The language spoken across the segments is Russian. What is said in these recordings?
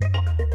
you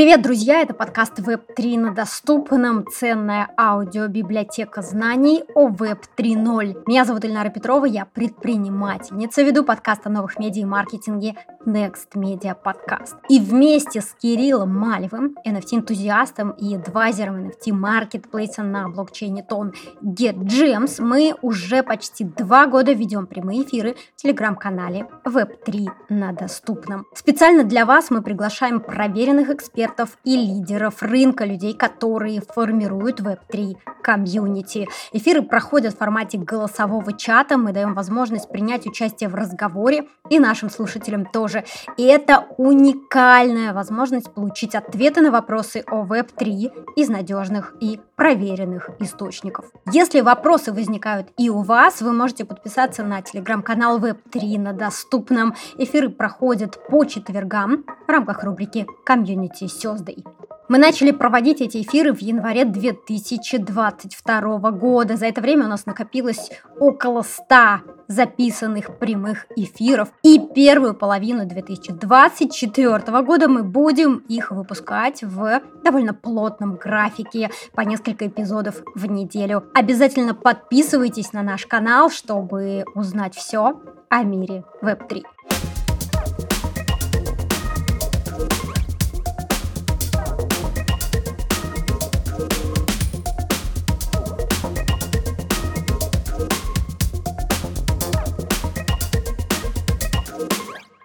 Привет, друзья! Это подкаст Web3 на доступном. Ценная аудиобиблиотека знаний о Web 3.0. Меня зовут Ильнара Петрова, я предпринимательница, веду подкаст о новых медиа и маркетинге Next Media Podcast. И вместе с Кириллом Малевым, NFT-энтузиастом и адвайзером NFT-маркетплейса на блокчейне Тон GetGems, мы уже почти два года ведем прямые эфиры в телеграм-канале Web3 на доступном. Специально для вас мы приглашаем проверенных экспертов экспертов и лидеров рынка, людей, которые формируют Web3 комьюнити. Эфиры проходят в формате голосового чата, мы даем возможность принять участие в разговоре и нашим слушателям тоже. И это уникальная возможность получить ответы на вопросы о Web3 из надежных и проверенных источников. Если вопросы возникают и у вас, вы можете подписаться на телеграм-канал Web3 на доступном. Эфиры проходят по четвергам в рамках рубрики «Community Thursday». Мы начали проводить эти эфиры в январе 2022 года. За это время у нас накопилось около 100 записанных прямых эфиров. И первую половину 2024 года мы будем их выпускать в довольно плотном графике по несколько эпизодов в неделю. Обязательно подписывайтесь на наш канал, чтобы узнать все о мире Web3.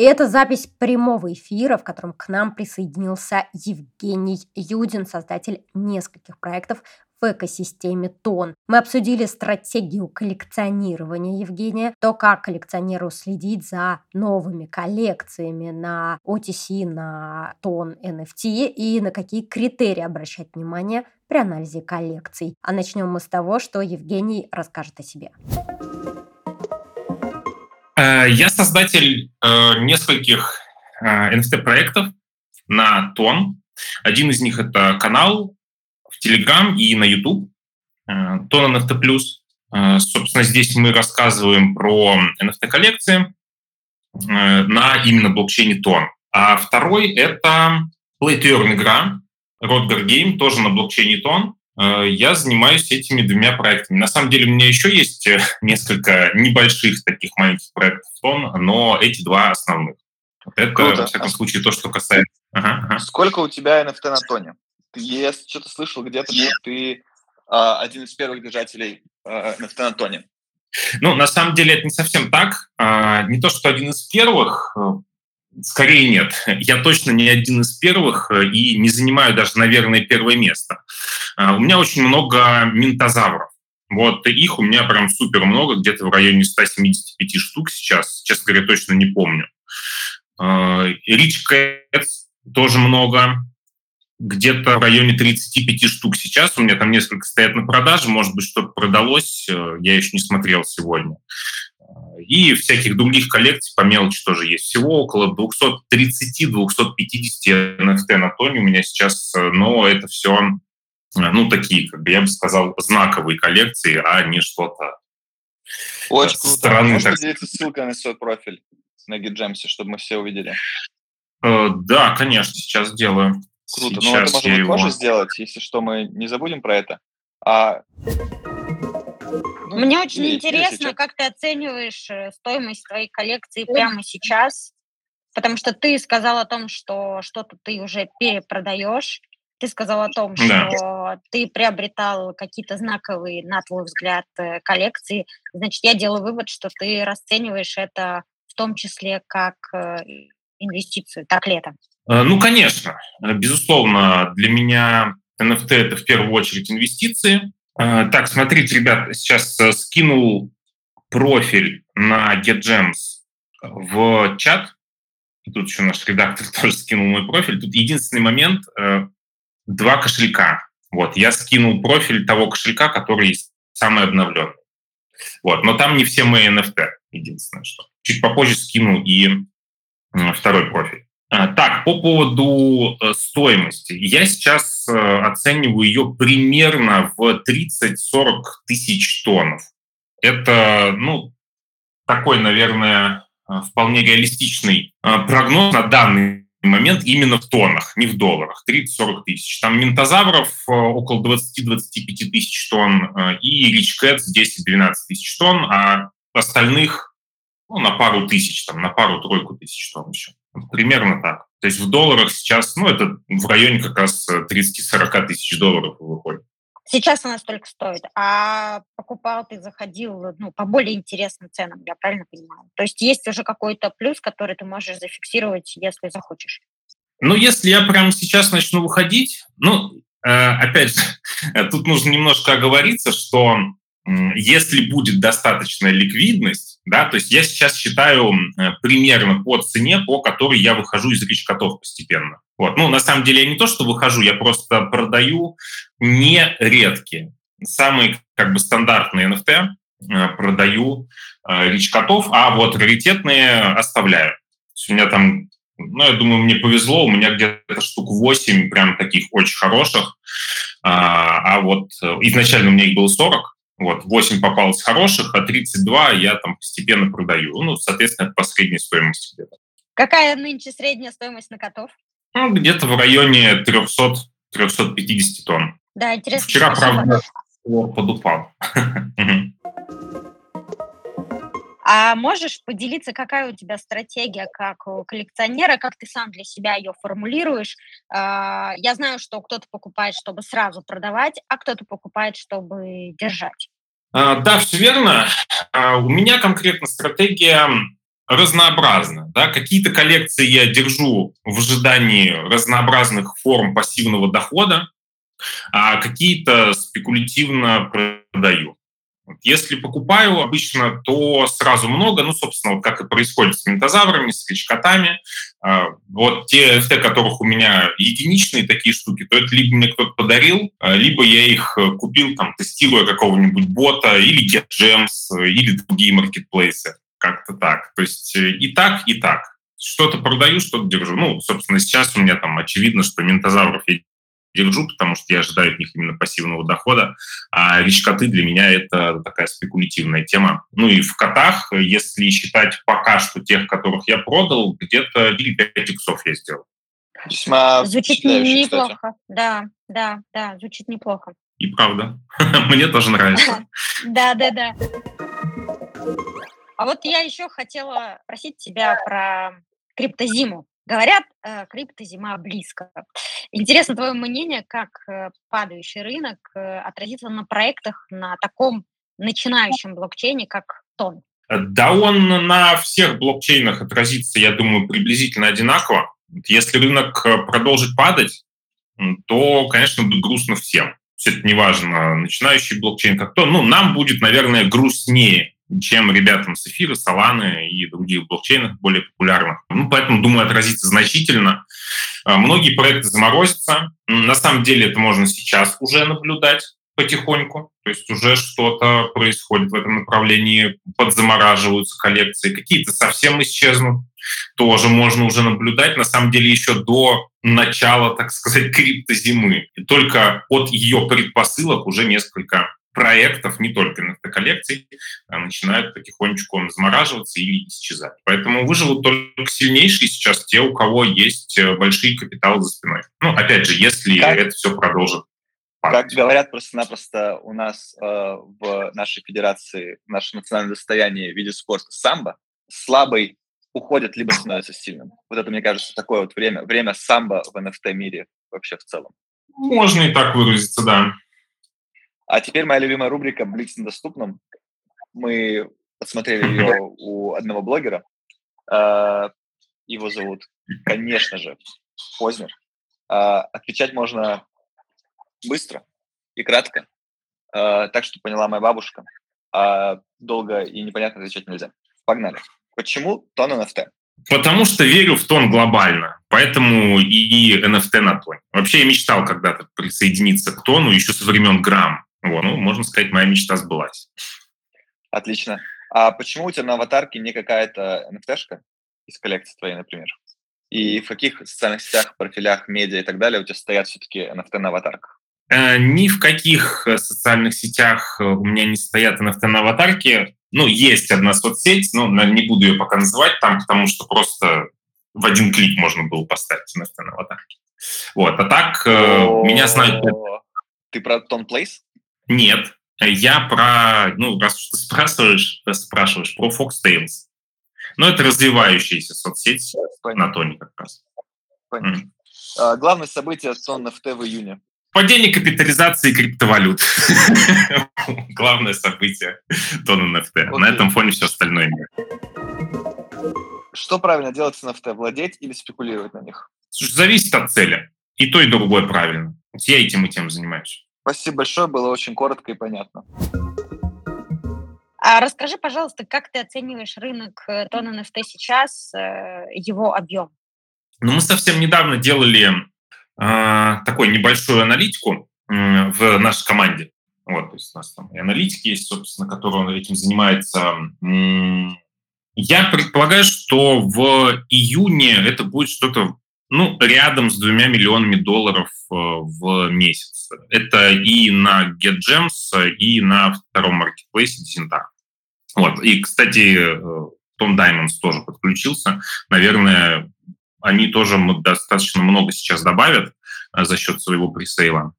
Это запись прямого эфира, в котором к нам присоединился Евгений Юдин, создатель нескольких проектов в экосистеме ТОН. Мы обсудили стратегию коллекционирования Евгения, то, как коллекционеру следить за новыми коллекциями на OTC, на ТОН NFT и на какие критерии обращать внимание при анализе коллекций. А начнем мы с того, что Евгений расскажет о себе. Э, я создатель э, нескольких NFT-проектов э, на Тон. Один из них — это канал в Telegram и на YouTube. Тон NFT+. Собственно, здесь мы рассказываем про NFT-коллекции на именно блокчейне Тон. А второй — это Play to Earn игра, Rodger Game, тоже на блокчейне Тон. Э, я занимаюсь этими двумя проектами. На самом деле у меня еще есть э, несколько небольших таких маленьких проектов, но эти два основных. Вот это, Круто. во всяком случае, то, что касается... Ага, ага. Сколько у тебя NFT на тоне? Я что-то слышал где-то, что ты а, один из первых держателей а, NFT на тоне. Ну, на самом деле это не совсем так. А, не то, что один из первых, э, Скорее нет. Я точно не один из первых э, и не занимаю даже, наверное, первое место. А, у меня очень много ментозавров. Вот их у меня прям супер много, где-то в районе 175 штук сейчас. Честно говоря, точно не помню. А, Cats тоже много. Где-то в районе 35 штук сейчас. У меня там несколько стоят на продаже. Может быть, что-то продалось. Э, я еще не смотрел сегодня. И всяких других коллекций по мелочи тоже есть. Всего около 230-250 NFT на тоне у меня сейчас, но это все, ну, такие, как бы я бы сказал, знаковые коллекции, а не что-то Очень круто. Стороны, Можешь так... поделиться ссылкой на свой профиль на GitGems, чтобы мы все увидели? Э, да, конечно, сейчас делаю. Круто. Сейчас ну, это можно его... тоже сделать, если что, мы не забудем про это. А ну, Мне очень и, интересно, как ты оцениваешь э, стоимость твоей коллекции прямо сейчас, потому что ты сказал о том, что что-то ты уже перепродаешь, ты сказал о том, да. что ты приобретал какие-то знаковые, на твой взгляд, э, коллекции. Значит, я делаю вывод, что ты расцениваешь это в том числе как э, инвестицию. Так ли это? Ну, конечно. Безусловно, для меня NFT – это в первую очередь инвестиции. А, так, смотрите, ребят, сейчас э, скинул профиль на GetGems в чат. Тут еще наш редактор тоже скинул мой профиль. Тут единственный момент э, – два кошелька. Вот, я скинул профиль того кошелька, который самый обновленный. Вот, но там не все мои NFT, единственное что. Чуть попозже скину и второй профиль. А, так, по поводу э, стоимости. Я сейчас э, оцениваю ее примерно в 30-40 тысяч тонн. Это, ну, такой, наверное, вполне реалистичный прогноз на данный момент именно в тоннах, не в долларах, 30-40 тысяч. Там ментозавров около 20-25 тысяч тонн и ричкэтс 10-12 тысяч тонн, а остальных ну, на пару тысяч, там, на пару-тройку тысяч тонн еще. Примерно так. То есть в долларах сейчас, ну, это в районе как раз 30-40 тысяч долларов выходит. Сейчас она столько стоит, а покупал ты, заходил ну, по более интересным ценам, я правильно понимаю? То есть есть уже какой-то плюс, который ты можешь зафиксировать, если захочешь? Ну, если я прямо сейчас начну выходить, ну, э, опять же, тут нужно немножко оговориться, что если будет достаточная ликвидность, да, то есть я сейчас считаю э, примерно по цене, по которой я выхожу из речкотов постепенно. Вот. Ну, на самом деле я не то, что выхожу, я просто продаю не редкие. Самые как бы стандартные NFT э, продаю э, речкотов, а вот раритетные оставляю. у меня там, ну, я думаю, мне повезло, у меня где-то штук 8 прям таких очень хороших, а, а вот изначально у меня их было 40, вот, 8 попалось хороших, а 32 я там постепенно продаю. Ну, соответственно, по средней стоимости где-то. Какая нынче средняя стоимость на котов? Ну, где-то в районе 300-350 тонн. Да, интересно. Вчера, правда, подупал. А можешь поделиться, какая у тебя стратегия как у коллекционера, как ты сам для себя ее формулируешь? А, я знаю, что кто-то покупает, чтобы сразу продавать, а кто-то покупает, чтобы держать. А, да, все верно. А, у меня конкретно стратегия разнообразна. Да? Какие-то коллекции я держу в ожидании разнообразных форм пассивного дохода, а какие-то спекулятивно продаю. Если покупаю обычно, то сразу много, ну, собственно, вот как и происходит с ментозаврами, с крючкотами. А, вот те NFT, которых у меня единичные такие штуки, то это либо мне кто-то подарил, а, либо я их э, купил, там, тестируя какого-нибудь бота, или GetGems, или другие маркетплейсы. Как-то так. То есть э, и так, и так. Что-то продаю, что-то держу. Ну, собственно, сейчас у меня там очевидно, что ментозавров я держу, потому что я ожидаю от них именно пассивного дохода. А речь-коты для меня это такая спекулятивная тема. Ну и в котах, если считать пока что тех, которых я продал, где-то 5 иксов я сделал. Весьма Звучит неплохо. Кстати. Да, да, да, звучит неплохо. И правда. Мне тоже нравится. Да, да, да. А вот я еще хотела спросить тебя про криптозиму. Говорят, э, криптозима близко. Интересно твое мнение, как э, падающий рынок э, отразится на проектах на таком начинающем блокчейне, как Тон? Да он на всех блокчейнах отразится, я думаю, приблизительно одинаково. Если рынок продолжит падать, то, конечно, будет грустно всем. Все это неважно, начинающий блокчейн как то. Ну, нам будет, наверное, грустнее чем ребятам с эфира, Solana и других блокчейнов более популярных. Ну, поэтому, думаю, отразится значительно. А, многие проекты заморозятся. На самом деле это можно сейчас уже наблюдать потихоньку. То есть уже что-то происходит в этом направлении, подзамораживаются коллекции, какие-то совсем исчезнут. Тоже можно уже наблюдать, на самом деле, еще до начала, так сказать, криптозимы. И только от ее предпосылок уже несколько проектов, не только NFT-коллекций, а начинают потихонечку замораживаться или исчезать. Поэтому выживут только сильнейшие сейчас те, у кого есть э, большие капиталы за спиной. Ну, опять же, если как, это все продолжит. Падать. Как говорят просто-напросто у нас э, в нашей федерации, в нашем национальном достоянии в виде спорта самбо, слабый уходит, либо становится сильным. Вот это, мне кажется, такое вот время, время самбо в NFT-мире вообще в целом. Можно и так выразиться, да. А теперь моя любимая рубрика «Блиц на доступном». Мы посмотрели ее у одного блогера. А, его зовут, конечно же, Познер. А, отвечать можно быстро и кратко. А, так что поняла моя бабушка. А долго и непонятно отвечать нельзя. Погнали. Почему тон NFT? Потому что верю в тон глобально, поэтому и NFT на тоне. Вообще я мечтал когда-то присоединиться к тону еще со времен Грамм. Вот, ну, можно сказать, моя мечта сбылась. Отлично. А почему у тебя на аватарке не какая-то NFT-шка из коллекции твоей, например? И в каких социальных сетях, профилях, медиа и так далее у тебя стоят все-таки NFT на аватарках? Э, ни в каких э, социальных сетях э, у меня не стоят NFT на аватарке. Ну, есть одна соцсеть, но не буду ее пока называть там, потому что просто в один клик можно было поставить NFT на аватарке. Вот, а так меня знают... Ты про Тон Плейс? Нет, я про, ну, раз уж ты спрашиваешь, спрашиваешь про Fox Tales. Ну, это развивающаяся соцсеть на Тоне как раз. Понятно. Mm. Главное событие Тон NFT в июне. Падение капитализации криптовалют. Главное событие Тон NFT. На этом фоне все остальное. Что правильно делать с NFT? Владеть или спекулировать на них? Зависит от цели. И то, и другое правильно. Я этим и тем занимаюсь. Спасибо большое, было очень коротко и понятно. А расскажи, пожалуйста, как ты оцениваешь рынок э, тон NFT сейчас, э, его объем? Ну, мы совсем недавно делали э, такую небольшую аналитику э, в нашей команде. Вот, то есть у нас там и аналитики есть, собственно, которые этим занимается. Я предполагаю, что в июне это будет что-то ну, рядом с двумя миллионами долларов э, в месяц. Это и на GetGems, и на втором маркетплейсе Desentar. Вот. И, кстати, Том Diamonds тоже подключился. Наверное, они тоже достаточно много сейчас добавят э, за счет своего пресейла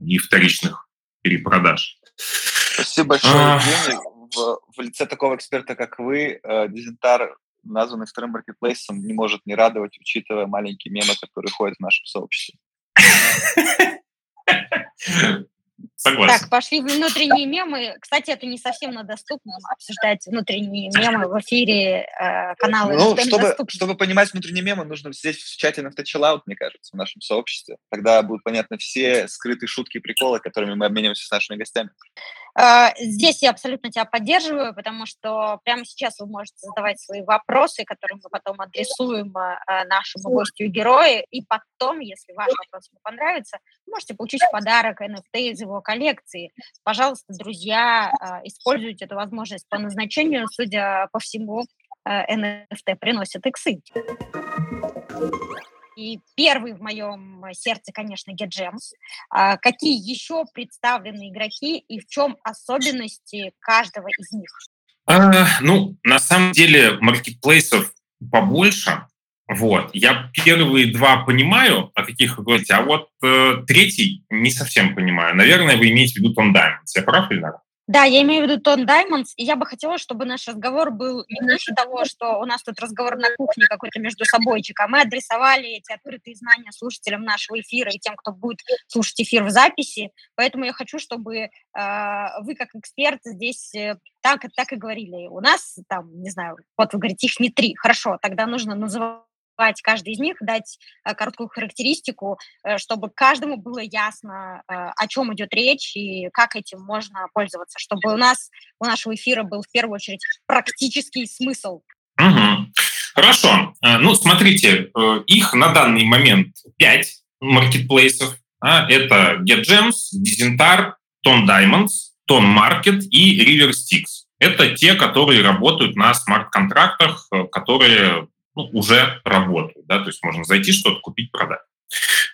и вторичных перепродаж. Спасибо большое, а... Евгений. В, в лице такого эксперта, как вы, Дезентар, названный вторым маркетплейсом, не может не радовать, учитывая маленькие мемы, которые ходят в нашем сообществе. Согласен. Так, пошли внутренние мемы. Кстати, это не совсем на доступном обсуждать внутренние мемы в эфире э, канала. Ну, чтобы, чтобы понимать внутренние мемы, нужно сидеть в чате на Chill мне кажется, в нашем сообществе. Тогда будут понятны все скрытые шутки и приколы, которыми мы обмениваемся с нашими гостями. А, здесь я абсолютно тебя поддерживаю, потому что прямо сейчас вы можете задавать свои вопросы, которые мы потом адресуем а, нашему гостю и герою, и потом, если ваш вопрос ему понравится, можете получить в подарок NFT из его коллекции. Пожалуйста, друзья, используйте эту возможность по назначению. Судя по всему, NFT приносит иксы. И первый в моем сердце, конечно, GetGems. А какие еще представлены игроки и в чем особенности каждого из них? А, ну, на самом деле, маркетплейсов побольше. Вот. Я первые два понимаю, о каких вы говорите, а вот э, третий не совсем понимаю. Наверное, вы имеете в виду Том Diamonds. Я прав нет? Да, я имею в виду Тон Даймондс, и я бы хотела, чтобы наш разговор был не больше того, что у нас тут разговор на кухне какой-то между собойчик, а мы адресовали эти открытые знания слушателям нашего эфира и тем, кто будет слушать эфир в записи. Поэтому я хочу, чтобы э, вы, как эксперт, здесь э, так, так и говорили. У нас там, не знаю, вот вы говорите, их не три. Хорошо, тогда нужно называть каждый из них, дать э, короткую характеристику, э, чтобы каждому было ясно, э, о чем идет речь и как этим можно пользоваться, чтобы у нас, у нашего эфира был в первую очередь практический смысл. Угу. Хорошо. Ну, смотрите, их на данный момент пять маркетплейсов. А, это GetGems, Dizentar, Ton Diamonds, Ton Market и RiverStix. Это те, которые работают на смарт-контрактах, которые ну, уже работают. Да? То есть можно зайти, что-то купить, продать.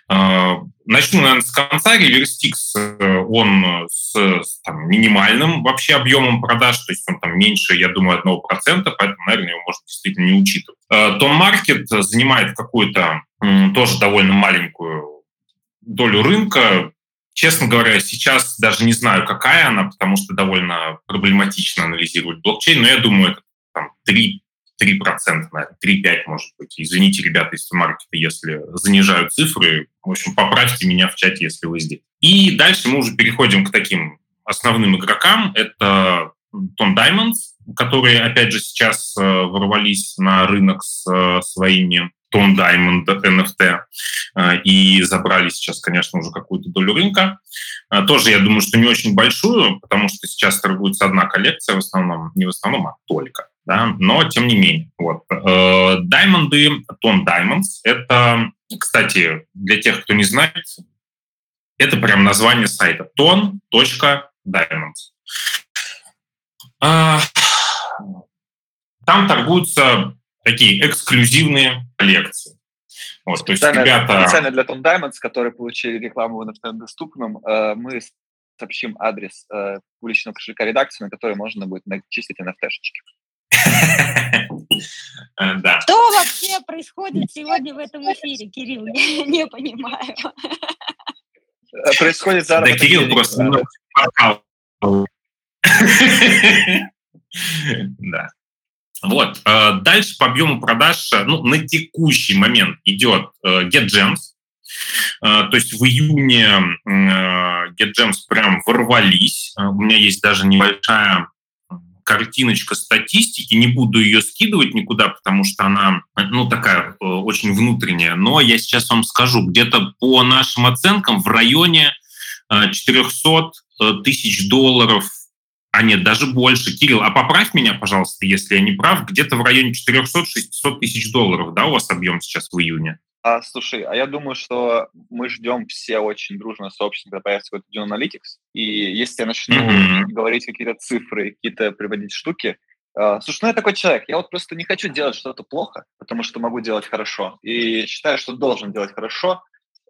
А, начну, наверное, с конца. Реверстикс, э, он с, с там, минимальным вообще объемом продаж, то есть он там меньше, я думаю, 1%, поэтому, наверное, его можно действительно не учитывать. Том Маркет занимает какую-то тоже довольно маленькую долю рынка. Честно говоря, сейчас даже не знаю, какая она, потому что довольно проблематично анализировать блокчейн, но я думаю, это там 3 3%, наверное, 3-5, может быть. Извините, ребята из маркета, если занижают цифры. В общем, поправьте меня в чате, если вы здесь. И дальше мы уже переходим к таким основным игрокам. Это Tom Diamonds, которые, опять же, сейчас э, ворвались на рынок с э, своими Tom Diamond NFT э, и забрали сейчас, конечно, уже какую-то долю рынка. Тоже, я думаю, что не очень большую, потому что сейчас торгуется одна коллекция в основном, не в основном, а только да, но тем не менее. Вот. Даймонды, тон Diamonds, это, кстати, для тех, кто не знает, это прям название сайта ton.diamonds. А, там торгуются такие эксклюзивные коллекции. Вот, то есть специально, ребята... специально для Tom Diamonds, которые получили рекламу в NFT доступном, э, мы сообщим адрес э, публичного кошелька редакции, на который можно будет начислить NFT-шечки. Э, да. Что вообще происходит сегодня в этом эфире, Кирилл? Я не понимаю. Э, происходит заработок. Да, Кирилл просто Да. Вот. Э, дальше по объему продаж ну, на текущий момент идет GetGems. То есть в июне GetGems прям ворвались. У меня есть даже небольшая картиночка статистики, не буду ее скидывать никуда, потому что она, ну, такая э, очень внутренняя, но я сейчас вам скажу, где-то по нашим оценкам в районе 400 э, э, тысяч долларов а нет, даже больше. Кирилл, а поправь меня, пожалуйста, если я не прав, где-то в районе 400-600 тысяч долларов, да, у вас объем сейчас в июне? А, слушай, а я думаю, что мы ждем все очень дружно сообщество, когда появится какой-то Dune Analytics. И если я начну mm-hmm. говорить какие-то цифры, какие-то приводить штуки, Uh, слушай, ну я такой человек, я вот просто не хочу делать что-то плохо, потому что могу делать хорошо. И считаю, что должен делать хорошо,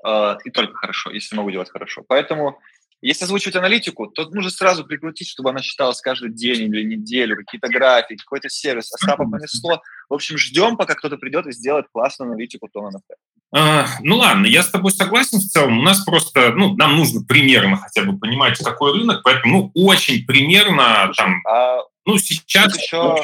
uh, и только хорошо, если могу делать хорошо. Поэтому если озвучивать аналитику, то нужно сразу прикрутить, чтобы она считалась каждый день или неделю, какие-то графики, какой-то сервис. Остапа понесло. В общем, ждем, пока кто-то придет и сделает классную аналитику тона НФТ. А, ну ладно, я с тобой согласен в целом. У нас просто, ну, нам нужно примерно хотя бы понимать, какой рынок, поэтому, ну, очень примерно там, а ну, сейчас... Еще...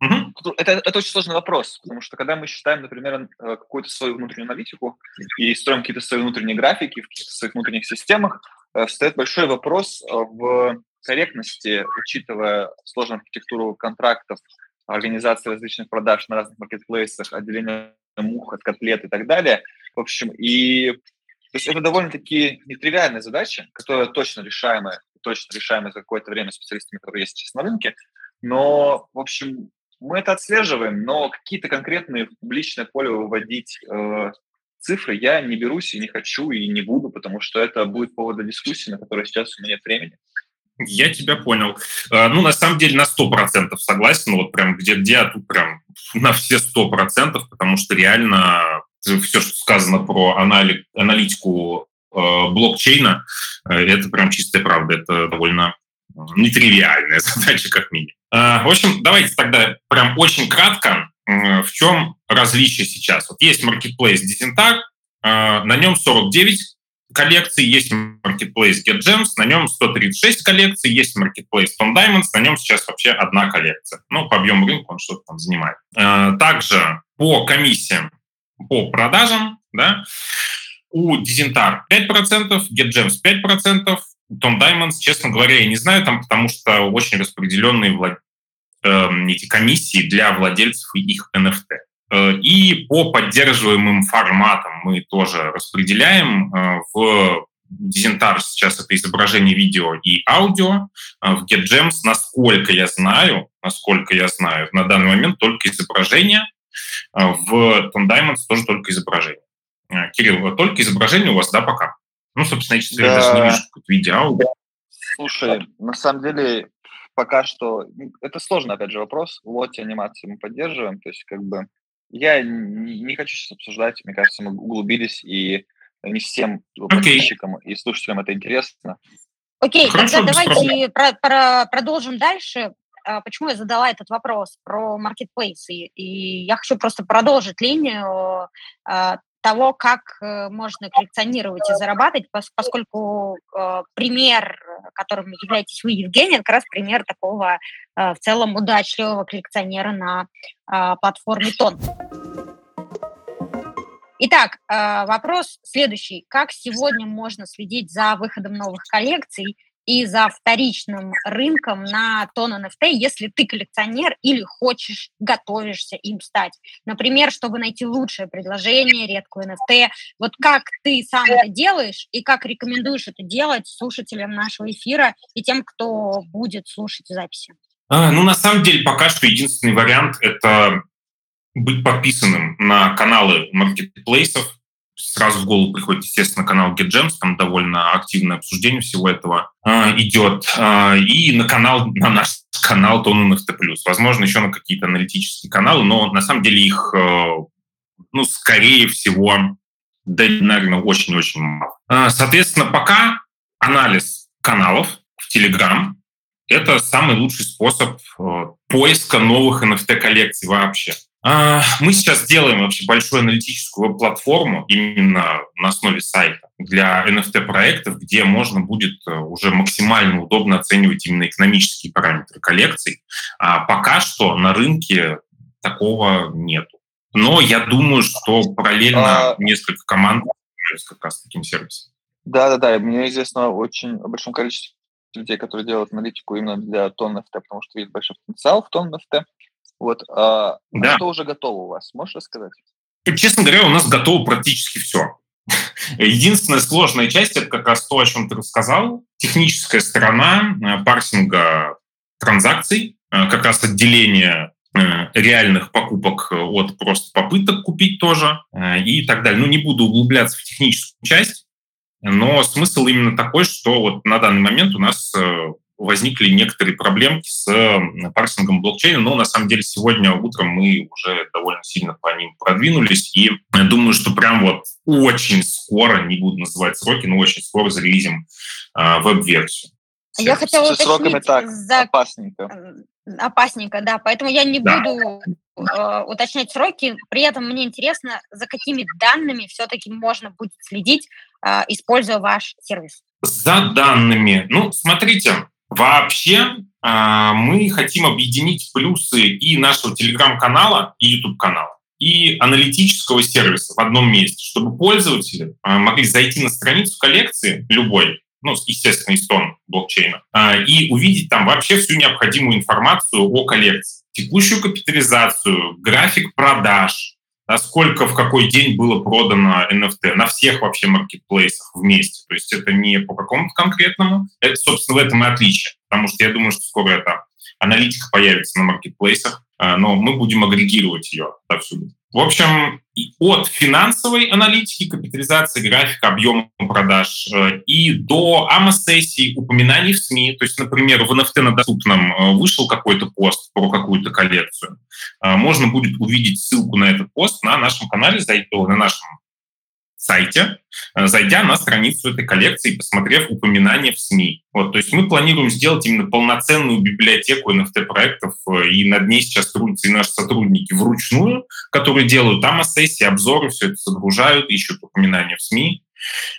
Угу. Это, это очень сложный вопрос, потому что когда мы считаем, например, э, какую-то свою внутреннюю аналитику и строим какие-то свои внутренние графики в каких-то своих внутренних системах, встает большой вопрос э, в корректности, учитывая сложную архитектуру контрактов, организации различных продаж на разных маркетплейсах, отделение мух от котлет и так далее. В общем, и то есть это довольно-таки нетривиальная задача, которая точно решаемая, точно решаемая за какое-то время специалистами, которые есть сейчас на рынке. Но, в общем, мы это отслеживаем, но какие-то конкретные в публичное поле выводить э, цифры я не берусь и не хочу, и не буду, потому что это будет повод для дискуссии, на которой сейчас у меня нет времени. Я тебя понял. А, ну, на самом деле, на 100% согласен. Вот прям где-где, а тут прям на все 100%, потому что реально все, что сказано про анали- аналитику э, блокчейна, э, это прям чистая правда. Это довольно нетривиальная задача, как минимум. Э, в общем, давайте тогда прям очень кратко в чем различие сейчас? Вот есть marketplace Dizentar, э, на нем 49 коллекций, есть marketplace GetGems, на нем 136 коллекций, есть marketplace Tom Diamonds, на нем сейчас вообще одна коллекция. Ну, по объему рынка он что-то там занимает. Э, также по комиссиям, по продажам, да, у Dizentar 5%, GetGems 5%, Tom Diamonds, честно говоря, я не знаю там, потому что очень распределенные э, эти комиссии для владельцев их NFT. Э, и по поддерживаемым форматам мы тоже распределяем. Э, в Дизентар сейчас это изображение видео и аудио. Э, в GetGems, насколько я знаю, насколько я знаю, на данный момент только изображение. В Tom Diamonds тоже только изображение. Кирилл, только изображение у вас, да, пока? Ну, собственно, я, честно да. даже не вижу какое-то видео, аудио. Слушай, на самом деле пока что... Это сложный, опять же, вопрос. Лоти анимации мы поддерживаем, то есть как бы я не, не хочу сейчас обсуждать, мне кажется, мы углубились, и не всем подписчикам okay. и слушателям это интересно. Окей, okay, тогда давайте про, про, продолжим дальше. А, почему я задала этот вопрос про маркетплейсы? И я хочу просто продолжить линию а, того, как э, можно коллекционировать и зарабатывать, поскольку э, пример, которым являетесь вы, Евгений, как раз пример такого э, в целом удачливого коллекционера на платформе Тон. Итак, вопрос следующий. Как сегодня можно следить за выходом новых коллекций и за вторичным рынком на тон NFT, если ты коллекционер или хочешь, готовишься им стать. Например, чтобы найти лучшее предложение, редкую NFT. Вот как ты сам это делаешь и как рекомендуешь это делать слушателям нашего эфира и тем, кто будет слушать записи? А, ну, на самом деле, пока что единственный вариант – это быть подписанным на каналы маркетплейсов, сразу в голову приходит, естественно, канал GetGems, там довольно активное обсуждение всего этого э, идет, э, и на канал, на наш канал Тон NFT+. Возможно, еще на какие-то аналитические каналы, но на самом деле их, э, ну, скорее всего, да, наверное, очень-очень мало. Э, соответственно, пока анализ каналов в Telegram – это самый лучший способ э, поиска новых NFT-коллекций вообще. А, мы сейчас делаем вообще большую аналитическую платформу именно на основе сайта для NFT-проектов, где можно будет э, уже максимально удобно оценивать именно экономические параметры коллекций. А пока что на рынке такого нету. Но я думаю, что параллельно а... несколько команд как раз таким сервисом. Да-да-да, мне известно очень о большом количестве людей, которые делают аналитику именно для тон NFT, потому что видят большой потенциал в тон NFT. Вот, а, да. что уже готово у вас? Можешь рассказать? Честно говоря, у нас готово практически все. Единственная сложная часть – это как раз то, о чем ты рассказал. Техническая сторона э, парсинга транзакций, э, как раз отделение э, реальных покупок от просто попыток купить тоже и так далее. Ну, не буду углубляться в техническую часть, но смысл именно такой, что вот на данный момент у нас возникли некоторые проблемки с парсингом блокчейна, но на самом деле сегодня утром мы уже довольно сильно по ним продвинулись, и думаю, что прям вот очень скоро, не буду называть сроки, но очень скоро зарелизим э, веб-версию. Я хотела уточнить... сроками так, за... опасненько. Опасненько, да, поэтому я не да. буду э, уточнять сроки. При этом мне интересно, за какими данными все-таки можно будет следить, э, используя ваш сервис. За данными. Ну, смотрите, Вообще а, мы хотим объединить плюсы и нашего телеграм-канала, и YouTube-канала, и аналитического сервиса в одном месте, чтобы пользователи а, могли зайти на страницу коллекции любой, ну, естественно, из тон блокчейна, а, и увидеть там вообще всю необходимую информацию о коллекции. Текущую капитализацию, график продаж, сколько в какой день было продано NFT на всех вообще маркетплейсах вместе. То есть это не по какому-то конкретному, это, собственно, в этом и отличие. Потому что я думаю, что скоро эта аналитика появится на маркетплейсах, а, но мы будем агрегировать ее отовсюду. В общем, от финансовой аналитики, капитализации графика, объема продаж э, и до АМА-сессий, упоминаний в СМИ. То есть, например, в NFT на доступном э, вышел какой-то пост про какую-то коллекцию. Э, можно будет увидеть ссылку на этот пост на нашем канале, на нашем сайте, э, зайдя на страницу этой коллекции посмотрев упоминания в СМИ. Вот, то есть мы планируем сделать именно полноценную библиотеку NFT-проектов, э, и над ней сейчас трудятся и наши сотрудники вручную, которые делают там сессии, обзоры, все это загружают, ищут упоминания в СМИ.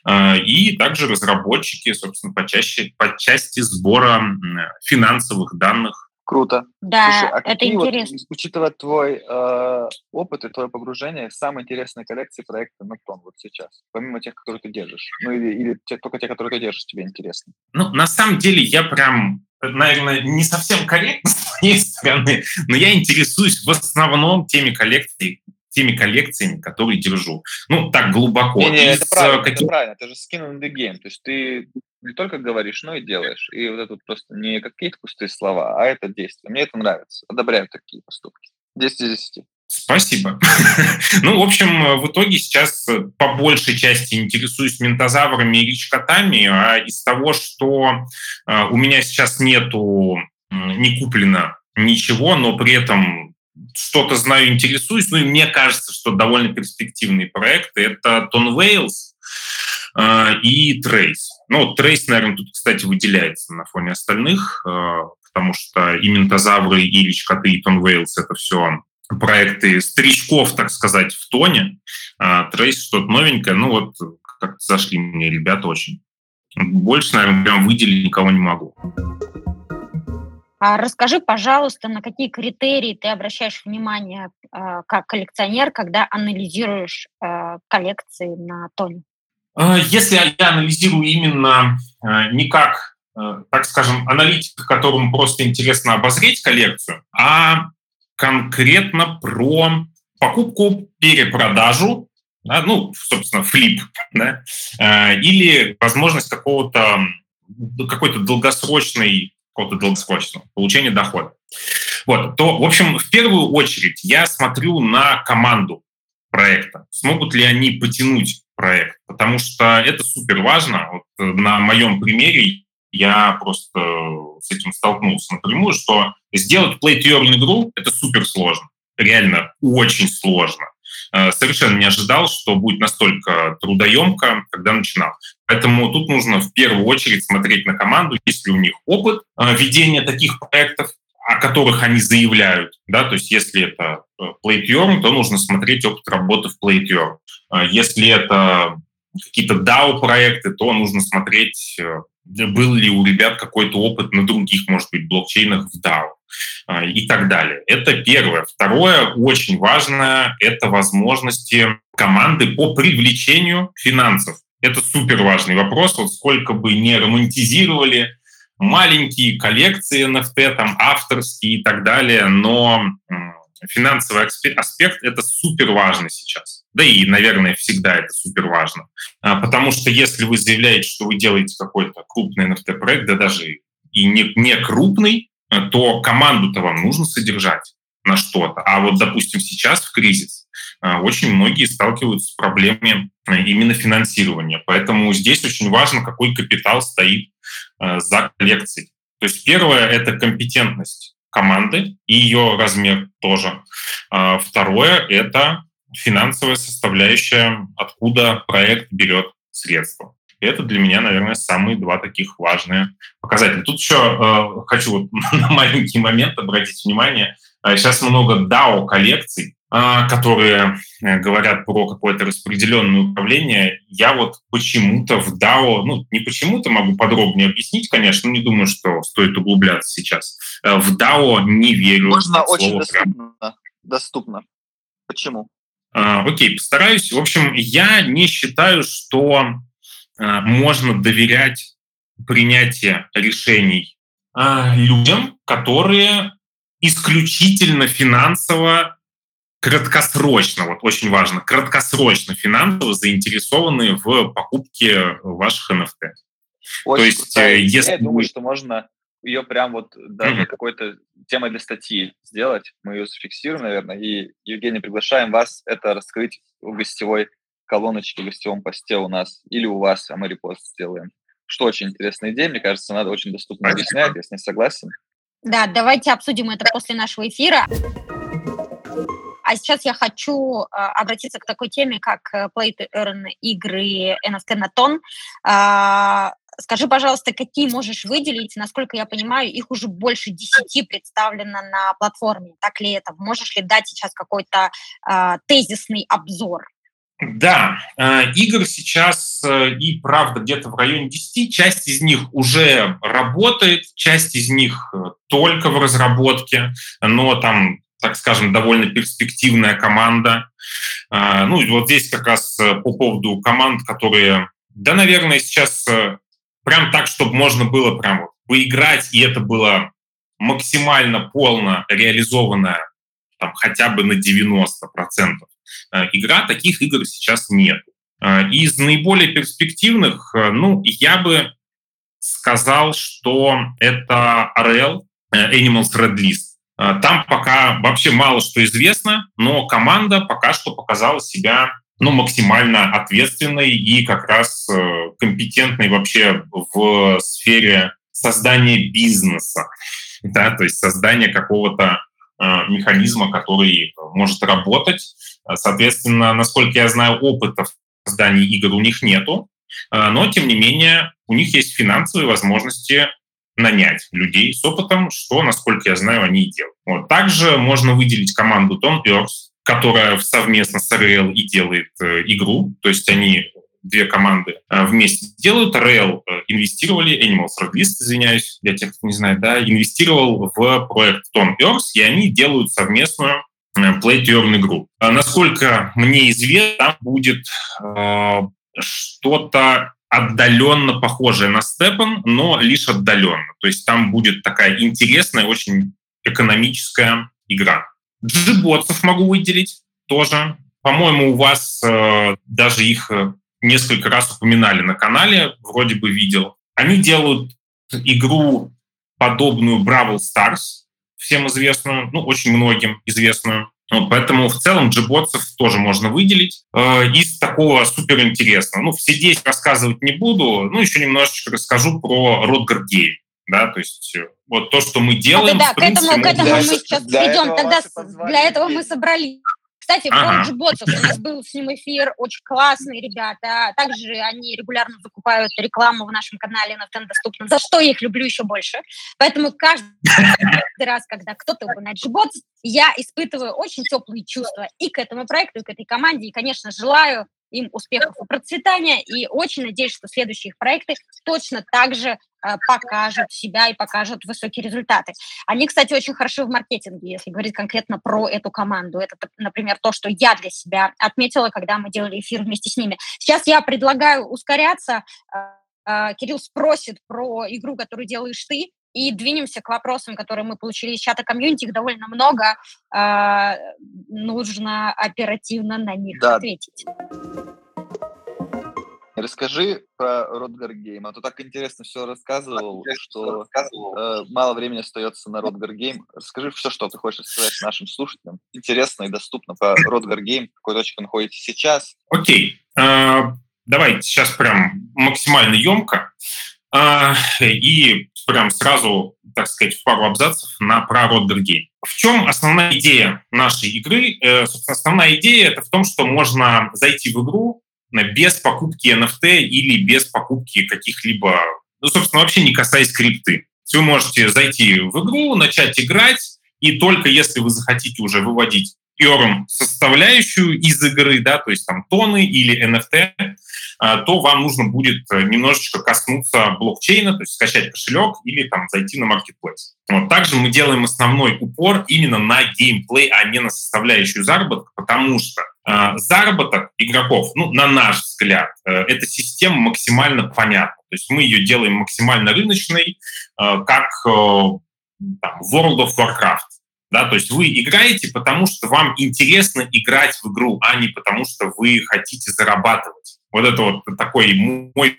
Э, и также разработчики, собственно, по, чаще, по части сбора финансовых данных Круто. Да, Слушай, а это интересно. Вот, учитывая твой э, опыт и твое погружение, самые интересные коллекции проекта Ноктон вот сейчас, помимо тех, которые ты держишь? Ну или, или те, только те, которые ты держишь, тебе интересны? Ну, на самом деле я прям, наверное, не совсем корректно с моей стороны, но я интересуюсь в основном теми коллекциями, теми коллекциями, которые держу. Ну, так глубоко. Не, не, это правильно, каких... это правильно, это же skin in the game. То есть ты не только говоришь, но и делаешь. И вот это просто не какие-то пустые слова, а это действие. Мне это нравится. Одобряю такие поступки. 10 из 10. Спасибо. ну, в общем, в итоге сейчас по большей части интересуюсь ментозаврами и речкотами, а из того, что э, у меня сейчас нету, не куплено ничего, но при этом что-то знаю, интересуюсь, ну и мне кажется, что довольно перспективные проекты. Это Тон Вейлс, а, и Trace. Ну, Trace, наверное, тут, кстати, выделяется на фоне остальных, а, потому что и Ментозавры, и Личкоты, и Тон Вейлс — это все проекты старичков, так сказать, в тоне. А Trace что-то новенькое. Ну, вот как зашли мне ребята очень. Больше, наверное, прям выделить никого не могу. А расскажи, пожалуйста, на какие критерии ты обращаешь внимание э, как коллекционер, когда анализируешь э, коллекции на тоне? Э, если я анализирую именно э, не как, э, так скажем, аналитик, которому просто интересно обозреть коллекцию, а конкретно про покупку, перепродажу, да, ну, собственно, флип, да, или возможность какого-то какой-то долгосрочной какого-то долгосрочного получения дохода. Вот, то, в общем, в первую очередь я смотрю на команду проекта. Смогут ли они потянуть проект, потому что это супер важно. Вот э, на моем примере я просто с этим столкнулся напрямую, что сделать play-to-earn игру — это супер сложно. Реально очень сложно. Э, совершенно не ожидал, что будет настолько трудоемко, когда начинал. Поэтому тут нужно в первую очередь смотреть на команду, есть ли у них опыт э, ведения таких проектов, о которых они заявляют. Да? То есть если это э, Play то нужно смотреть опыт работы в Play Если это какие-то DAO-проекты, то нужно смотреть, был ли у ребят какой-то опыт на других, может быть, блокчейнах в DAO. А, и так далее. Это первое. Второе, очень важное, это возможности команды по привлечению финансов. Это супер важный вопрос. Вот сколько бы не романтизировали маленькие коллекции NFT, там авторские и так далее, но финансовый аспект — это супер важно сейчас. Да и, наверное, всегда это супер важно. А, потому что если вы заявляете, что вы делаете какой-то крупный NFT-проект, да даже и не, не крупный, Э, то команду-то вам нужно содержать на что-то. А вот, допустим, сейчас в кризис очень многие сталкиваются с проблемами э, именно финансирования. Поэтому здесь очень важно, какой капитал стоит за коллекцией. То есть первое — это компетентность команды и ее размер тоже. А второе — это финансовая составляющая, откуда проект берет средства. И это для меня, наверное, самые два таких важные показателя. Тут еще хочу вот на маленький момент обратить внимание. Сейчас много DAO-коллекций, которые э, говорят про какое-то распределенное управление. Я вот почему-то в DAO, ну, не почему-то, могу подробнее объяснить, конечно, не думаю, что стоит углубляться сейчас. В DAO не верю. Можно очень доступно. Прям. доступно. Почему? Окей, постараюсь. В общем, я не считаю, что Э, можно доверять принятие решений э, людям, которые исключительно финансово краткосрочно, вот очень важно, краткосрочно финансово заинтересованы в покупке ваших NFT. Очень То есть, э, если... Я думаю, что можно ее прям вот даже mm-hmm. какой-то темой для статьи сделать. Мы ее зафиксируем, наверное, и, Евгений, приглашаем вас это раскрыть в гостевой колоночки в гостевом посте у нас или у вас, а мы репост сделаем. Что очень интересная идея, мне кажется, надо очень доступно объяснять, я с ней согласен. Да, давайте обсудим это после нашего эфира. А сейчас я хочу э, обратиться к такой теме, как э, Play to Earn игры NFT на тон. Э, скажи, пожалуйста, какие можешь выделить? Насколько я понимаю, их уже больше десяти представлено на платформе. Так ли это? Можешь ли дать сейчас какой-то э, тезисный обзор? Да, игр сейчас э, и правда где-то в районе 10. Часть из них уже работает, часть из них э, только в разработке, но там, так скажем, довольно перспективная команда. Ну, вот здесь как раз по поводу команд, которые, да, наверное, сейчас прям так, чтобы можно было прям вот поиграть, и это было максимально полно реализованное там, хотя бы на 90%. Э, игра, таких игр сейчас нет. Э, из наиболее перспективных, э, ну, я бы сказал, что это RL, Animals Red List. Там пока вообще мало что известно, но команда пока что показала себя ну, максимально ответственной и как раз компетентной вообще в сфере создания бизнеса, да, то есть создания какого-то механизма, который может работать. Соответственно, насколько я знаю, опыта в создании игр у них нету, э, но, тем не менее, у них есть финансовые возможности нанять людей с опытом, что, насколько я знаю, они и делают. Вот. Также можно выделить команду Tom Earth, которая совместно с RL и делает э, игру, то есть они две команды э, вместе делают. RL э, инвестировали, Animals Redlist, извиняюсь, для тех, кто не знает, да, инвестировал в проект Tom Earth, и они делают совместную Э, Play to Earn игру. А насколько мне известно, там будет э, что-то отдаленно похожее на Степан, но лишь отдаленно. То есть там будет такая интересная, очень экономическая игра. Джиботсов могу выделить тоже. По-моему, у вас э, даже их э, несколько раз упоминали на канале, вроде бы видел. Они делают игру, подобную Бравл Stars, всем известную, ну, очень многим известную. Вот, поэтому в целом джиботсов тоже можно выделить. Э, из такого суперинтересного. Ну, все здесь рассказывать не буду, ну, еще немножечко расскажу про Родгар Гейм. Да, то есть э, вот то, что мы делаем. Да, да, к этому, к этому мы сейчас придем. Тогда для этого мы собрались. Кстати, ага. Боцев, у нас был с ним эфир, очень классные ребята. Также они регулярно закупают рекламу в нашем канале на NFT доступно, за что я их люблю еще больше. Поэтому каждый раз, когда кто-то упоминает Жиботс, я испытываю очень теплые чувства и к этому проекту, и к этой команде, и, конечно, желаю им успехов и процветания, и очень надеюсь, что следующие их проекты точно так же э, покажут себя и покажут высокие результаты. Они, кстати, очень хороши в маркетинге, если говорить конкретно про эту команду. Это, например, то, что я для себя отметила, когда мы делали эфир вместе с ними. Сейчас я предлагаю ускоряться. Э, э, Кирилл спросит про игру, которую делаешь ты, и двинемся к вопросам, которые мы получили из чата комьюнити. Их довольно много. Э, нужно оперативно на них да. ответить. Расскажи про Rodgar Game. А то так интересно все рассказывал, что рассказывал. Э, мало времени остается на Rodgar Game. Расскажи все, что ты хочешь сказать нашим слушателям. Интересно и доступно про Rodgar Game. В какой точке находитесь сейчас? Окей. Okay. Uh, давайте сейчас прям максимально емко. Uh, и прям сразу, так сказать, в пару абзацев на про Game. В чем основная идея нашей игры? Э, собственно, основная идея это в том, что можно зайти в игру без покупки NFT или без покупки каких-либо, ну, собственно, вообще не касаясь крипты. Вы можете зайти в игру, начать играть, и только если вы захотите уже выводить earn составляющую из игры, да, то есть там тоны или NFT, а, то вам нужно будет э, немножечко коснуться блокчейна, то есть скачать кошелек или там зайти на marketplace. Вот. Также мы делаем основной упор именно на геймплей, а не на составляющую заработка, потому что э, заработок игроков, ну, на наш взгляд, э, эта система максимально понятна. То есть мы ее делаем максимально рыночной, э, как э, там, World of Warcraft. Да, то есть вы играете, потому что вам интересно играть в игру, а не потому что вы хотите зарабатывать. Вот это вот такой мой...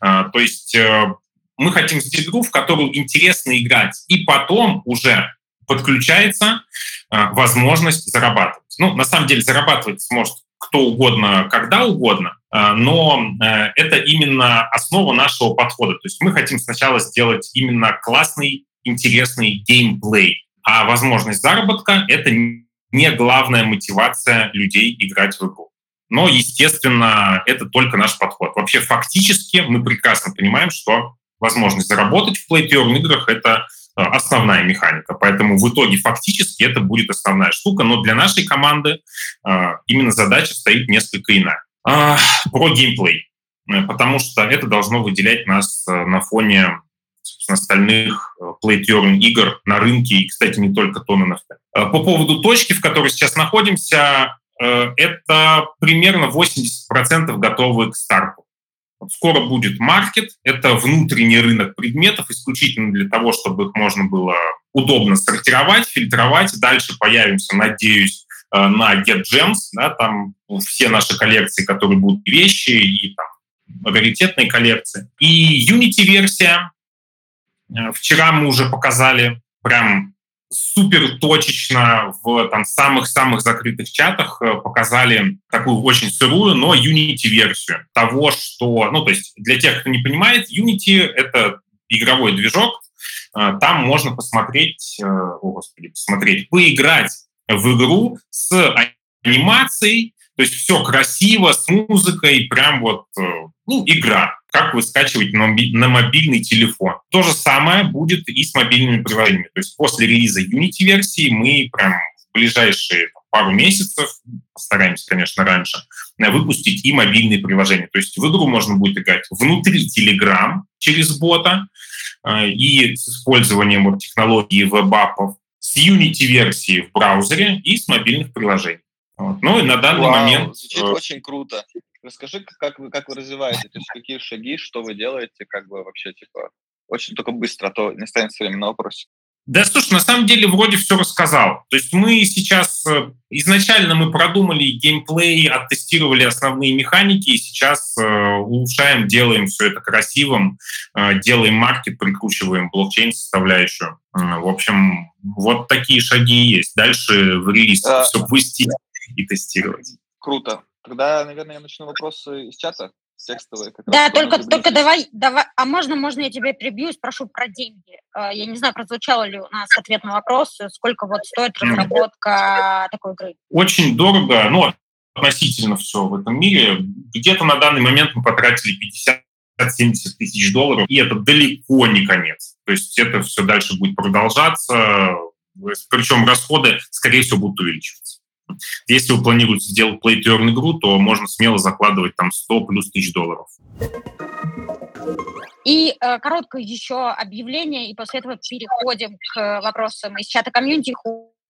А, то есть э, мы хотим сделать игру, в которую интересно играть, и потом уже подключается а, возможность зарабатывать. Ну, на самом деле зарабатывать сможет кто угодно, когда угодно, а, но э, это именно основа нашего подхода. То есть мы хотим сначала сделать именно классный, интересный геймплей, а возможность заработка — это не главная мотивация людей играть в игру. Но, естественно, это только наш подход. Вообще, фактически мы прекрасно понимаем, что возможность заработать в play играх — это э, основная механика. Поэтому в итоге фактически это будет основная штука. Но для нашей команды э, именно задача стоит несколько иная. А, про геймплей. Э, потому что это должно выделять нас на фоне остальных play игр на рынке, и, кстати, не только то на NFT. По поводу точки, в которой сейчас находимся, это примерно 80% готовы к старту. Скоро будет маркет, это внутренний рынок предметов, исключительно для того, чтобы их можно было удобно сортировать, фильтровать. Дальше появимся, надеюсь, э, на GetGems, да, там все наши коллекции, которые будут вещи и там раритетные коллекции. И Unity-версия. Э, вчера мы уже показали прям супер точечно в там самых-самых закрытых чатах э, показали такую очень сырую, но Unity-версию того, что... Ну, то есть для тех, кто не понимает, Unity — это игровой движок, э, там можно посмотреть, э, о, господи, посмотреть, поиграть в игру с анимацией, то есть все красиво, с музыкой, прям вот, ну, игра как вы скачиваете на мобильный телефон. То же самое будет и с мобильными приложениями. То есть после релиза Unity-версии мы прям в ближайшие пару месяцев, постараемся, конечно, раньше, выпустить и мобильные приложения. То есть в игру можно будет играть внутри Telegram через бота э, и с использованием вот технологии веб-апов, с Unity-версии в браузере и с мобильных приложений. Вот. Ну и на данный Вау, момент... Звучит э, очень круто. Расскажи, как вы, как вы развиваете, то есть какие шаги, что вы делаете, как бы вообще, типа, очень только быстро, а то не останется время на вопросе. Да, слушай, на самом деле вроде все рассказал. То есть мы сейчас, э, изначально мы продумали геймплей, оттестировали основные механики, и сейчас э, улучшаем, делаем все это красивым, э, делаем маркет, прикручиваем блокчейн-составляющую. В общем, вот такие шаги есть. Дальше в релиз а, все пустить и тестировать. Круто. Тогда, наверное, я начну вопросы из чата. текстовые. Как да, только, только давай, давай, а можно, можно я тебя перебью и спрошу про деньги? А, я не знаю, прозвучало ли у нас ответ на вопрос, сколько вот стоит разработка такой игры? Очень дорого, ну, относительно все в этом мире. Где-то на данный момент мы потратили 50 70 тысяч долларов, и это далеко не конец. То есть это все дальше будет продолжаться, причем расходы, скорее всего, будут увеличиваться. Если вы планируете сделать play to earn игру, то можно смело закладывать там 100 плюс тысяч долларов. И э, короткое еще объявление, и после этого переходим к вопросам из чата комьюнити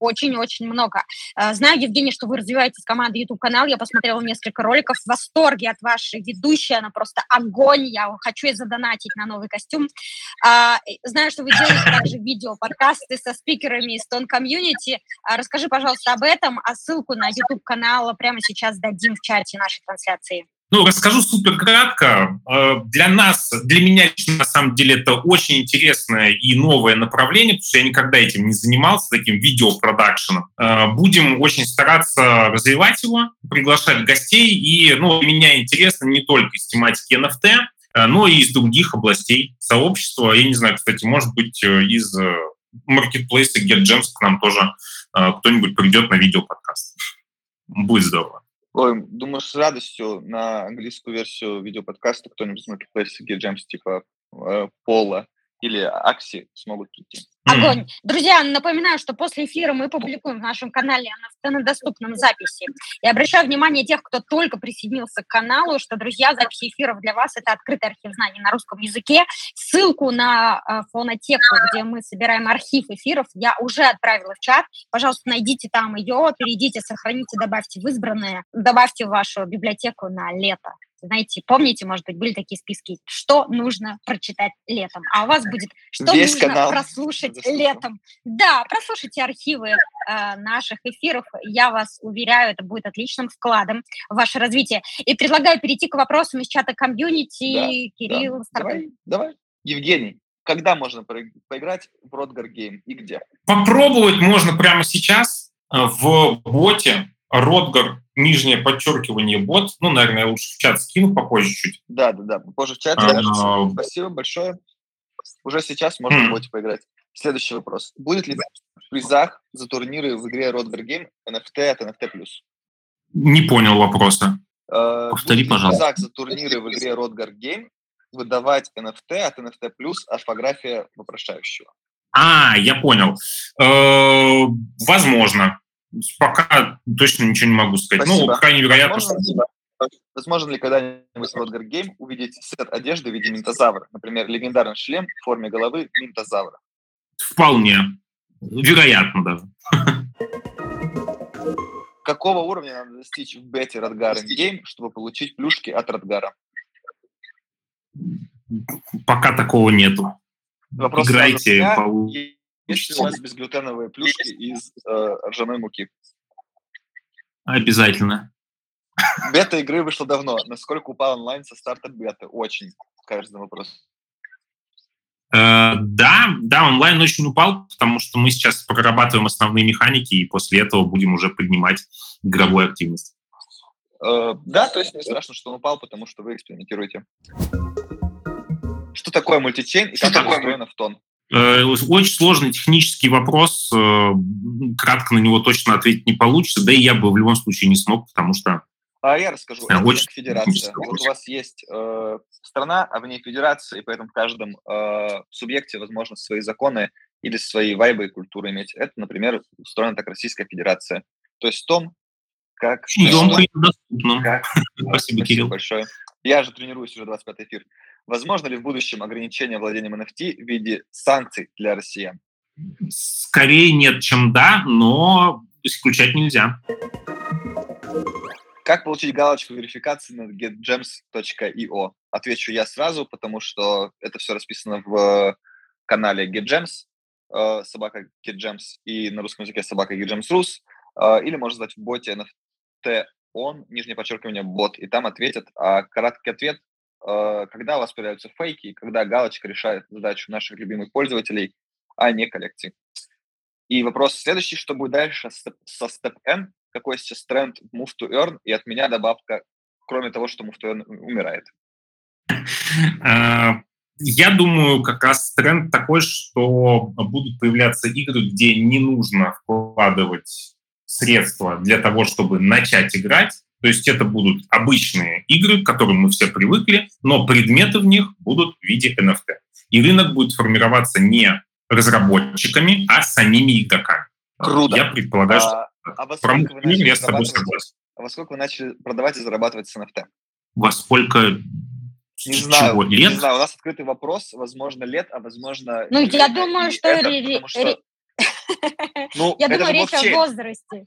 очень-очень много. Э, знаю, Евгений, что вы развиваете с командой YouTube-канал. Я посмотрела несколько роликов. В восторге от вашей ведущей. Она просто огонь. Я хочу ей задонатить на новый костюм. А, знаю, что вы делаете также видео-подкасты со спикерами из TON Community. А, расскажи, пожалуйста, об этом. А ссылку на YouTube-канал прямо сейчас дадим в чате нашей трансляции. Ну, расскажу супер кратко. Э, для нас, для меня лично, на самом деле, это очень интересное и новое направление, потому что я никогда этим не занимался, таким видеопродакшеном. Э, будем очень стараться развивать его, приглашать гостей. И, ну, меня интересно не только из тематики NFT, э, но и из других областей сообщества. Я не знаю, кстати, может быть, из маркетплейса GetGems к нам тоже кто-нибудь придет на видеоподкаст. Будет здорово. Ой, думаю, с радостью на английскую версию видеоподкаста кто-нибудь смотрит Classic Gems типа э, Пола или Акси смогут прийти. Огонь. Друзья, напоминаю, что после эфира мы публикуем в нашем канале на доступном записи. И обращаю внимание тех, кто только присоединился к каналу, что, друзья, записи эфиров для вас – это открытый архив знаний на русском языке. Ссылку на э, фонотеку, где мы собираем архив эфиров, я уже отправила в чат. Пожалуйста, найдите там ее, перейдите, сохраните, добавьте в избранное, добавьте в вашу библиотеку на лето знаете, помните, может быть, были такие списки, что нужно прочитать летом, а у вас будет, что Весь нужно канал. прослушать летом. Да, прослушайте архивы э, наших эфиров, я вас уверяю, это будет отличным вкладом в ваше развитие. И предлагаю перейти к вопросам из чата комьюнити. Да, Кирилл, да. Давай, давай. Евгений, когда можно поиграть в Родгар Гейм и где? Попробовать можно прямо сейчас э, в боте Родгар, нижнее подчеркивание, бот. Ну, наверное, лучше в чат скину попозже чуть. Да, да, да, попозже в чат. А, Спасибо большое. Уже сейчас можно в боте поиграть. Следующий вопрос. Будет ли в призах за турниры в игре Rodgar Game NFT от NFT+. Не понял вопроса. Э, Повтори, пожалуйста. В призах за турниры в игре Rodgar Game выдавать NFT от NFT+, орфография вопрошающего. А, я понял. Э, возможно. Пока точно ничего не могу сказать. Ну, Спасибо. Ну, крайне вероятно, возможно, что... Возможно ли когда-нибудь в Rodgar Game увидеть сет одежды в виде минтозавра? Например, легендарный шлем в форме головы минтозавра. Вполне. Вероятно даже. Какого уровня надо достичь в бете Радгар Game, чтобы получить плюшки от Радгара? Пока такого нету. Вопрос Играйте, получите. Есть ли у вас безглютеновые плюшки из э, ржаной муки? Обязательно. Бета игры вышла давно. Насколько упал онлайн со старта беты? Очень. Каждый вопрос. Э, да, да, онлайн очень упал, потому что мы сейчас прорабатываем основные механики, и после этого будем уже поднимать игровую активность. Э, да, то есть не страшно, что он упал, потому что вы экспериментируете. Что такое мультичейн и как это устроено в тон? Э, очень сложный технический вопрос, э, кратко на него точно ответить не получится, да и я бы в любом случае не смог, потому что... А я расскажу. Это очень федерация. Вот у вас есть э, страна, а в ней федерация, и поэтому в каждом э, субъекте возможно свои законы или свои вайбы и культуры иметь. Это, например, устроена так Российская Федерация. То есть в том, как... Емко и доступно. Как, Спасибо, Спасибо Кирилл. большое. Я же тренируюсь уже 25 эфир. Возможно ли в будущем ограничение владением NFT в виде санкций для россиян? Скорее нет, чем да, но исключать нельзя. Как получить галочку верификации на getgems.io? Отвечу я сразу, потому что это все расписано в канале GetGems, э, собака GetGems, и на русском языке собака GetGems.rus, э, или можно задать в боте NFT он, нижнее подчеркивание, бот, и там ответят. А короткий ответ Э, когда у вас появляются фейки, когда галочка решает задачу наших любимых пользователей, а не коллекций. И вопрос следующий, что будет дальше со Step N, какой сейчас тренд Move to Earn, и от меня добавка, кроме того, что Move to Earn умирает. Э, я думаю, как раз тренд такой, что будут появляться игры, где не нужно вкладывать средства для того, чтобы начать играть. То есть это будут обычные игры, к которым мы все привыкли, но предметы в них будут в виде NFT. И рынок будет формироваться не разработчиками, а самими игроками. Круто. Я предполагаю, а, что а во сколько, вы начали я с тобой согласен. а во сколько вы начали продавать и зарабатывать с NFT? Во сколько не знаю, чего? Лет? Не знаю, у нас открытый вопрос, возможно, лет, а возможно... Ну, я думаю, что... Это, ре... что... ну, я думаю, речь о возрасте.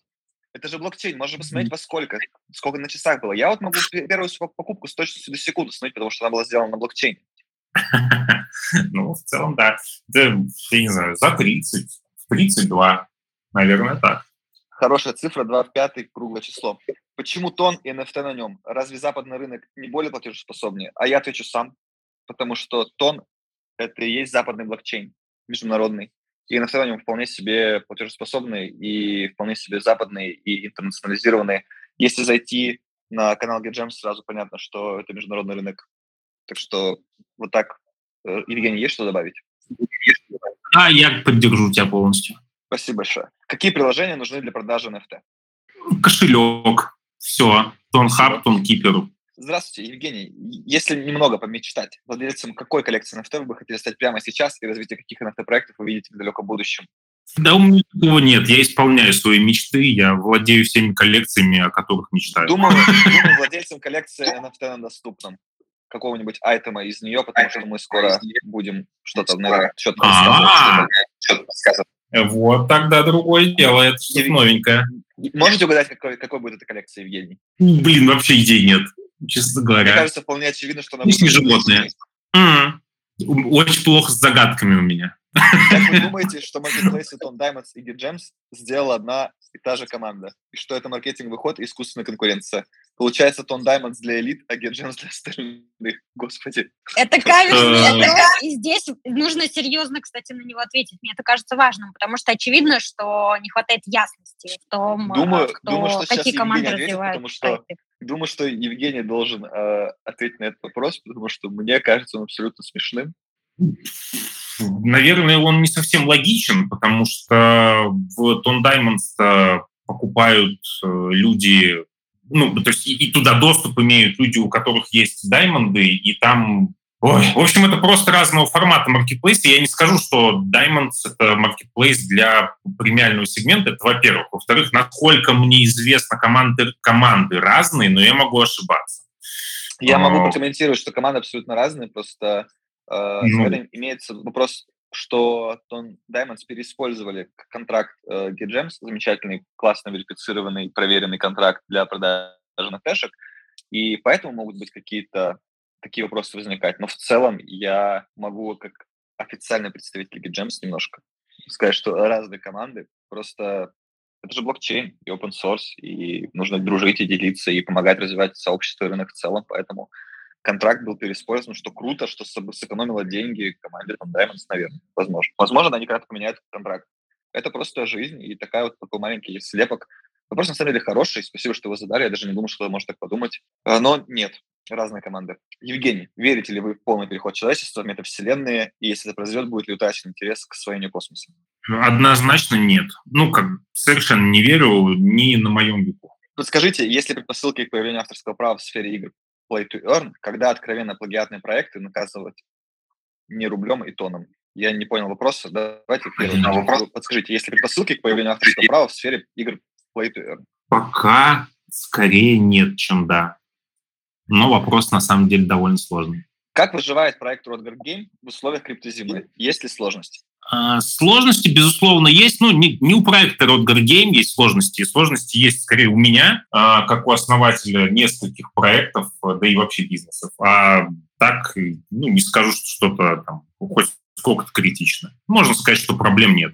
Это же блокчейн, можно посмотреть во сколько, сколько на часах было. Я вот могу первую покупку с точностью до секунды смотреть, потому что она была сделана на блокчейне. Ну, в целом, да. Я не знаю, за 30, в 32, наверное, так. Хорошая цифра, 2 в 5, круглое число. Почему тон и NFT на нем? Разве западный рынок не более платежеспособнее? А я отвечу сам, потому что тон – это и есть западный блокчейн, международный. И на нем вполне себе платежеспособный и вполне себе западный и интернационализированный. Если зайти на канал GetGems, сразу понятно, что это международный рынок. Так что вот так. Э, Евгений, есть что добавить? А, я поддержу тебя полностью. Спасибо большое. Какие приложения нужны для продажи NFT? Кошелек, все. Тонхаб, Тонкипер. Здравствуйте, Евгений. Если немного помечтать, владельцем какой коллекции NFT вы бы хотели стать прямо сейчас и развитие каких NFT-проектов вы видите в далеком будущем? Да у меня такого нет. Я исполняю свои мечты, я владею всеми коллекциями, о которых мечтаю. Думаю, думаю владельцем коллекции NFT на доступном какого-нибудь айтема из нее, потому что мы скоро будем что-то, наверное, что-то. Вот тогда другое дело, это что-то новенькое. Можете угадать, какой, какой будет эта коллекция, Евгений? Блин, вообще идей нет, честно говоря. Мне кажется, вполне очевидно, что она будет... животные. Mm. Очень плохо с загадками у меня. Как вы думаете, что Marketplace Tom Diamonds и Gems сделала одна и та же команда? И что это маркетинговый ход и искусственная конкуренция? Получается, Тон Даймондс для элит, а Герджемс для остальных. Господи. Это каверзный И здесь нужно серьезно, кстати, на него ответить. Мне это кажется важным, потому что очевидно, что не хватает ясности в том, думаю, кто, думаю, что какие команды ответит, развивают. Потому что, думаю, что Евгений должен э, ответить на этот вопрос, потому что мне кажется он абсолютно смешным. Наверное, он не совсем логичен, потому что в Тон Даймондс покупают э, люди ну, то есть и, и туда доступ имеют люди, у которых есть даймонды, и там Ой, в общем, это просто разного формата маркетплейса. Я не скажу, что Diamonds — это маркетплейс для премиального сегмента, это во-первых. Во-вторых, насколько мне известно, команды, команды разные, но я могу ошибаться. Я могу прокомментировать, что команды абсолютно разные, просто э, ну, имеется вопрос, что Тон Diamonds переиспользовали контракт э, GetGems, замечательный, классно верифицированный, проверенный контракт для продажи на тэшек, и поэтому могут быть какие-то такие вопросы возникать. Но в целом я могу как официальный представитель GetGems немножко сказать, что разные команды, просто это же блокчейн и open source, и нужно дружить и делиться, и помогать развивать сообщество и рынок в целом, поэтому контракт был переиспользован, что круто, что сэкономило деньги команде там Diamonds, наверное, возможно. Возможно, они когда-то поменяют контракт. Это просто жизнь, и такая вот такой маленький слепок. Вопрос, на самом деле, хороший, спасибо, что вы задали, я даже не думал, что может так подумать. А, но нет, разные команды. Евгений, верите ли вы в полный переход человечества в метавселенные, и если это произойдет, будет ли утрачен интерес к освоению космоса? Однозначно нет. Ну, как совершенно не верю ни на моем веку. Подскажите, есть ли предпосылки к появлению авторского права в сфере игр? play to earn, когда откровенно плагиатные проекты наказывать не рублем и тоном. Я не понял вопроса. Давайте первый вопрос. Подскажите, есть ли предпосылки к появлению авторского права в сфере игр play to earn? Пока скорее нет, чем да. Но вопрос на самом деле довольно сложный. Как выживает проект Rodger Game в условиях криптозимы? Есть ли сложности? А, сложности, безусловно, есть. Ну, не, не у проекта Rodger Game есть сложности. Сложности есть скорее у меня, а, как у основателя нескольких проектов, да и вообще бизнесов. А так, ну, не скажу, что что-то там хоть сколько-то критично. Можно сказать, что проблем нет.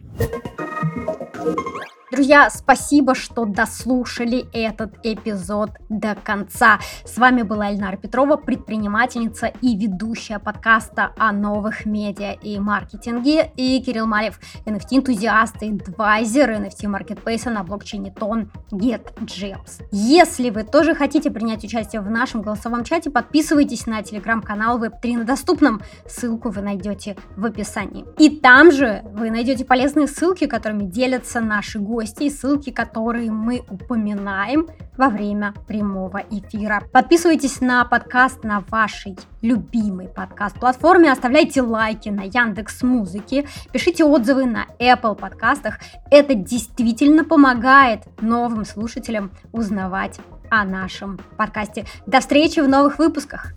Друзья, спасибо, что дослушали этот эпизод до конца. С вами была Эльнара Петрова, предпринимательница и ведущая подкаста о новых медиа и маркетинге, и Кирилл Малев, NFT-энтузиаст и адвайзер NFT-маркетплейса на блокчейне Тон GetJeps. Если вы тоже хотите принять участие в нашем голосовом чате, подписывайтесь на телеграм-канал Web3 на доступном. Ссылку вы найдете в описании. И там же вы найдете полезные ссылки, которыми делятся наши гости и ссылки, которые мы упоминаем во время прямого эфира. Подписывайтесь на подкаст на вашей любимой подкаст-платформе, оставляйте лайки на Яндекс Музыке, пишите отзывы на Apple подкастах. Это действительно помогает новым слушателям узнавать о нашем подкасте. До встречи в новых выпусках!